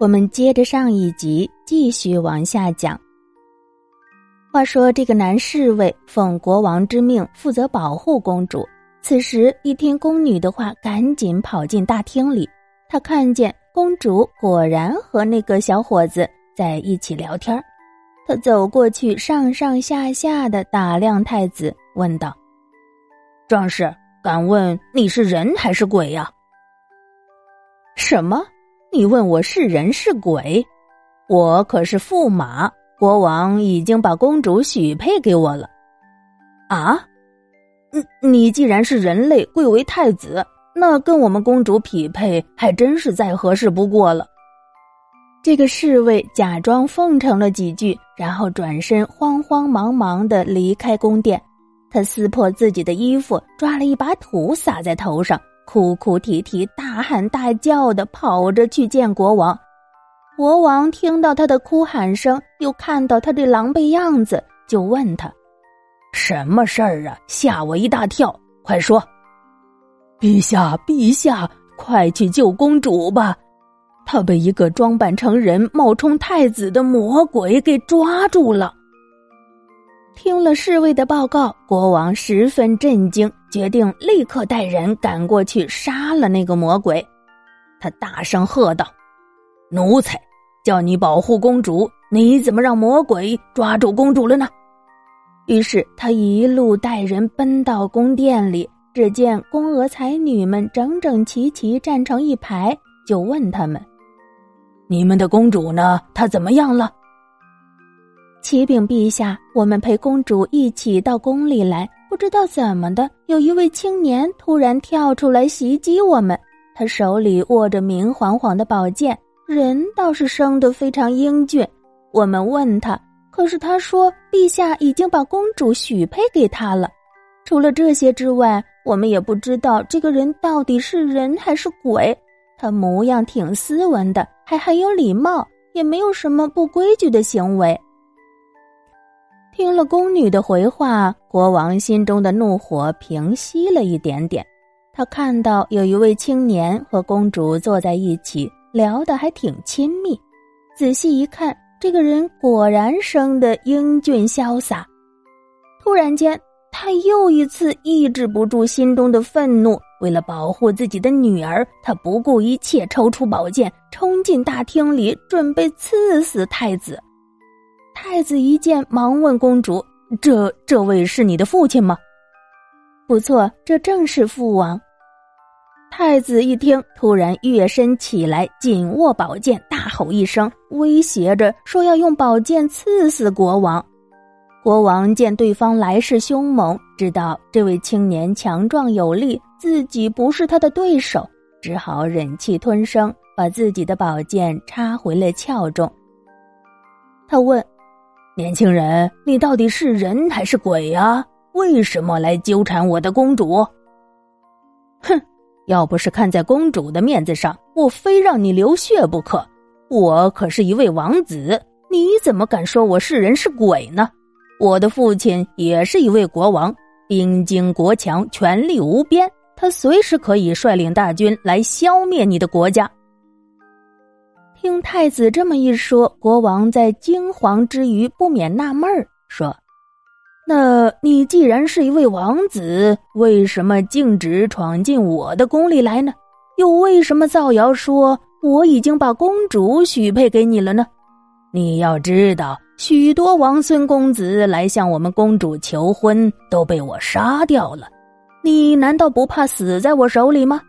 我们接着上一集继续往下讲。话说，这个男侍卫奉国王之命负责保护公主。此时一听宫女的话，赶紧跑进大厅里。他看见公主果然和那个小伙子在一起聊天。他走过去，上上下下的打量太子，问道：“壮士，敢问你是人还是鬼呀？”“什么？”你问我是人是鬼？我可是驸马，国王已经把公主许配给我了。啊，你你既然是人类，贵为太子，那跟我们公主匹配还真是再合适不过了。这个侍卫假装奉承了几句，然后转身慌慌忙忙的离开宫殿。他撕破自己的衣服，抓了一把土撒在头上。哭哭啼啼、大喊大叫的跑着去见国王。国王听到他的哭喊声，又看到他这狼狈样子，就问他：“什么事儿啊？吓我一大跳！快说！”陛下，陛下，快去救公主吧！她被一个装扮成人、冒充太子的魔鬼给抓住了。听了侍卫的报告，国王十分震惊，决定立刻带人赶过去杀了那个魔鬼。他大声喝道：“奴才，叫你保护公主，你怎么让魔鬼抓住公主了呢？”于是他一路带人奔到宫殿里，只见宫娥才女们整整齐齐站成一排，就问他们：“你们的公主呢？她怎么样了？”启禀陛下，我们陪公主一起到宫里来，不知道怎么的，有一位青年突然跳出来袭击我们。他手里握着明晃晃的宝剑，人倒是生得非常英俊。我们问他，可是他说陛下已经把公主许配给他了。除了这些之外，我们也不知道这个人到底是人还是鬼。他模样挺斯文的，还很有礼貌，也没有什么不规矩的行为。听了宫女的回话，国王心中的怒火平息了一点点。他看到有一位青年和公主坐在一起，聊得还挺亲密。仔细一看，这个人果然生得英俊潇洒。突然间，他又一次抑制不住心中的愤怒。为了保护自己的女儿，他不顾一切抽出宝剑，冲进大厅里，准备刺死太子。太子一见，忙问公主：“这这位是你的父亲吗？”“不错，这正是父王。”太子一听，突然跃身起来，紧握宝剑，大吼一声，威胁着说要用宝剑刺死国王。国王见对方来势凶猛，知道这位青年强壮有力，自己不是他的对手，只好忍气吞声，把自己的宝剑插回了鞘中。他问。年轻人，你到底是人还是鬼呀？为什么来纠缠我的公主？哼，要不是看在公主的面子上，我非让你流血不可。我可是一位王子，你怎么敢说我是人是鬼呢？我的父亲也是一位国王，兵精国强，权力无边，他随时可以率领大军来消灭你的国家。听太子这么一说，国王在惊惶之余不免纳闷儿，说：“那你既然是一位王子，为什么径直闯进我的宫里来呢？又为什么造谣说我已经把公主许配给你了呢？你要知道，许多王孙公子来向我们公主求婚，都被我杀掉了。你难道不怕死在我手里吗？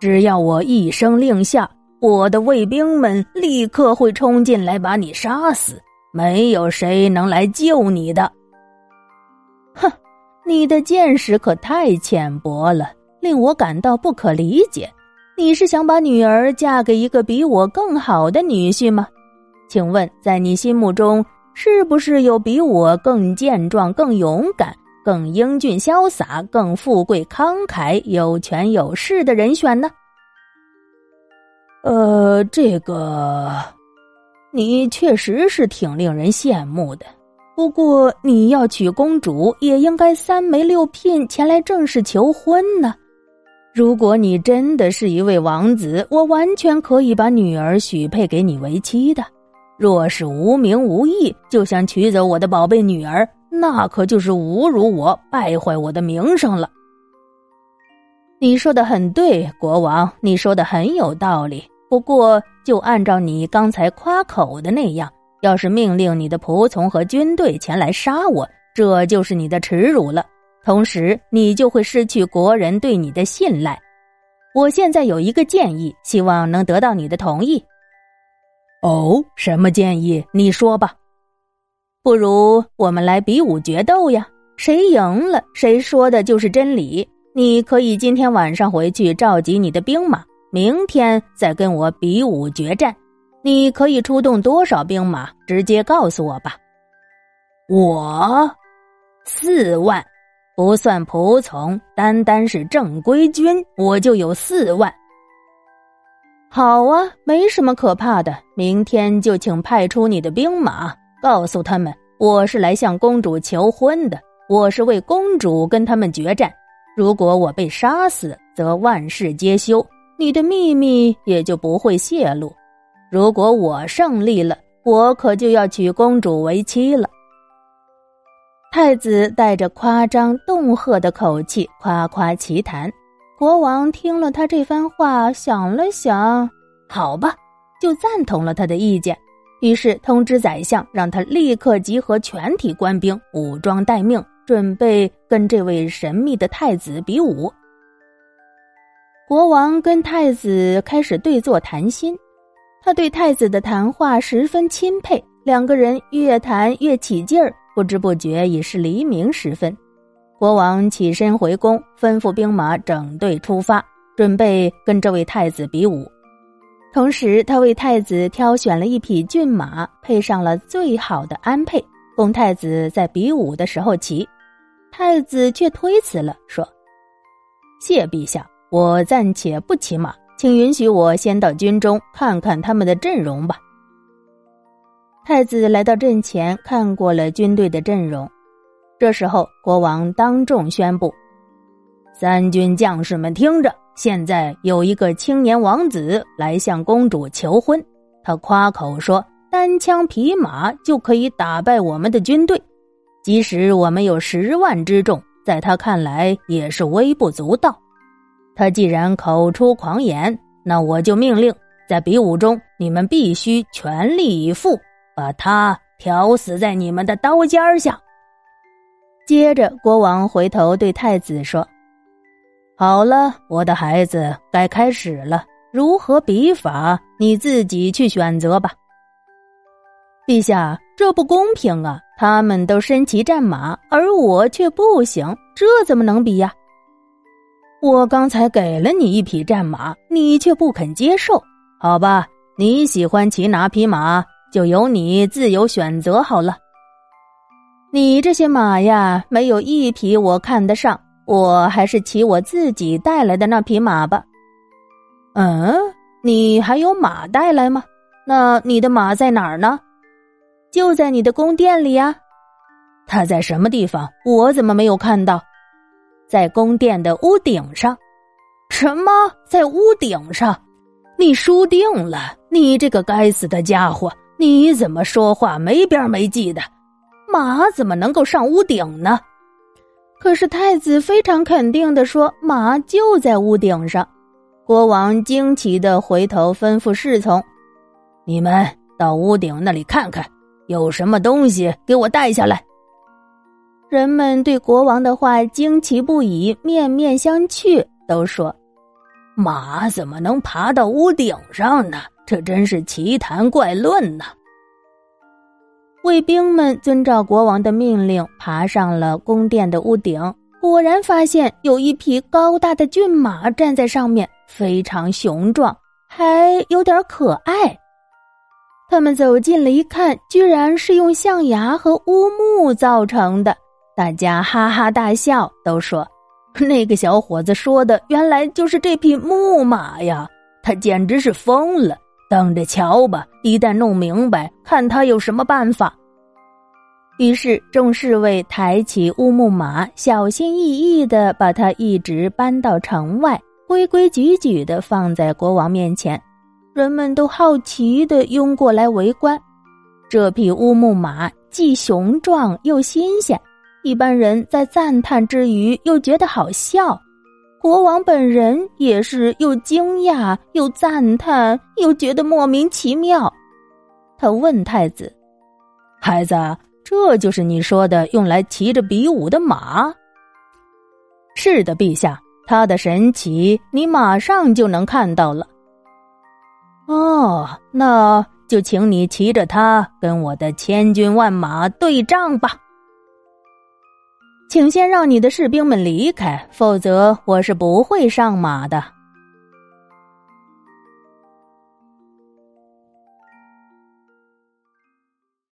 只要我一声令下。”我的卫兵们立刻会冲进来把你杀死，没有谁能来救你的。哼，你的见识可太浅薄了，令我感到不可理解。你是想把女儿嫁给一个比我更好的女婿吗？请问，在你心目中，是不是有比我更健壮、更勇敢、更英俊潇洒、更富贵慷慨、有权有势的人选呢？呃，这个，你确实是挺令人羡慕的。不过，你要娶公主，也应该三媒六聘前来正式求婚呢。如果你真的是一位王子，我完全可以把女儿许配给你为妻的。若是无名无义就想娶走我的宝贝女儿，那可就是侮辱我、败坏我的名声了。你说的很对，国王，你说的很有道理。不过，就按照你刚才夸口的那样，要是命令你的仆从和军队前来杀我，这就是你的耻辱了。同时，你就会失去国人对你的信赖。我现在有一个建议，希望能得到你的同意。哦，什么建议？你说吧。不如我们来比武决斗呀？谁赢了，谁说的就是真理。你可以今天晚上回去召集你的兵马，明天再跟我比武决战。你可以出动多少兵马？直接告诉我吧。我四万。不算仆从，单单是正规军，我就有四万。好啊，没什么可怕的。明天就请派出你的兵马，告诉他们我是来向公主求婚的，我是为公主跟他们决战。如果我被杀死，则万事皆休，你的秘密也就不会泄露。如果我胜利了，我可就要娶公主为妻了。太子带着夸张恫吓的口气夸夸其谈，国王听了他这番话，想了想，好吧，就赞同了他的意见。于是通知宰相，让他立刻集合全体官兵，武装待命，准备跟这位神秘的太子比武。国王跟太子开始对坐谈心，他对太子的谈话十分钦佩，两个人越谈越起劲儿。不知不觉已是黎明时分，国王起身回宫，吩咐兵马整队出发，准备跟这位太子比武。同时，他为太子挑选了一匹骏马，配上了最好的鞍辔，供太子在比武的时候骑。太子却推辞了，说：“谢陛下，我暂且不骑马，请允许我先到军中看看他们的阵容吧。”太子来到阵前，看过了军队的阵容。这时候，国王当众宣布：“三军将士们，听着！现在有一个青年王子来向公主求婚。他夸口说，单枪匹马就可以打败我们的军队，即使我们有十万之众，在他看来也是微不足道。他既然口出狂言，那我就命令，在比武中，你们必须全力以赴。”把他挑死在你们的刀尖下。接着，国王回头对太子说：“好了，我的孩子，该开始了。如何比法，你自己去选择吧。”陛下，这不公平啊！他们都身骑战马，而我却不行，这怎么能比呀？我刚才给了你一匹战马，你却不肯接受。好吧，你喜欢骑哪匹马？就由你自由选择好了。你这些马呀，没有一匹我看得上，我还是骑我自己带来的那匹马吧。嗯，你还有马带来吗？那你的马在哪儿呢？就在你的宫殿里呀。它在什么地方？我怎么没有看到？在宫殿的屋顶上。什么？在屋顶上？你输定了！你这个该死的家伙！你怎么说话没边没际的？马怎么能够上屋顶呢？可是太子非常肯定的说，马就在屋顶上。国王惊奇的回头吩咐侍从：“你们到屋顶那里看看，有什么东西给我带下来。”人们对国王的话惊奇不已，面面相觑，都说：“马怎么能爬到屋顶上呢？”这真是奇谈怪论呐！卫兵们遵照国王的命令，爬上了宫殿的屋顶，果然发现有一匹高大的骏马站在上面，非常雄壮，还有点可爱。他们走近了一看，居然是用象牙和乌木造成的，大家哈哈大笑，都说：“ 那个小伙子说的，原来就是这匹木马呀！他简直是疯了！”等着瞧吧！一旦弄明白，看他有什么办法。于是，众侍卫抬起乌木马，小心翼翼的把它一直搬到城外，规规矩矩的放在国王面前。人们都好奇的拥过来围观。这匹乌木马既雄壮又新鲜，一般人在赞叹之余又觉得好笑。国王本人也是又惊讶又赞叹，又觉得莫名其妙。他问太子：“孩子，这就是你说的用来骑着比武的马？”“是的，陛下，它的神奇你马上就能看到了。”“哦，那就请你骑着它跟我的千军万马对仗吧。”请先让你的士兵们离开，否则我是不会上马的。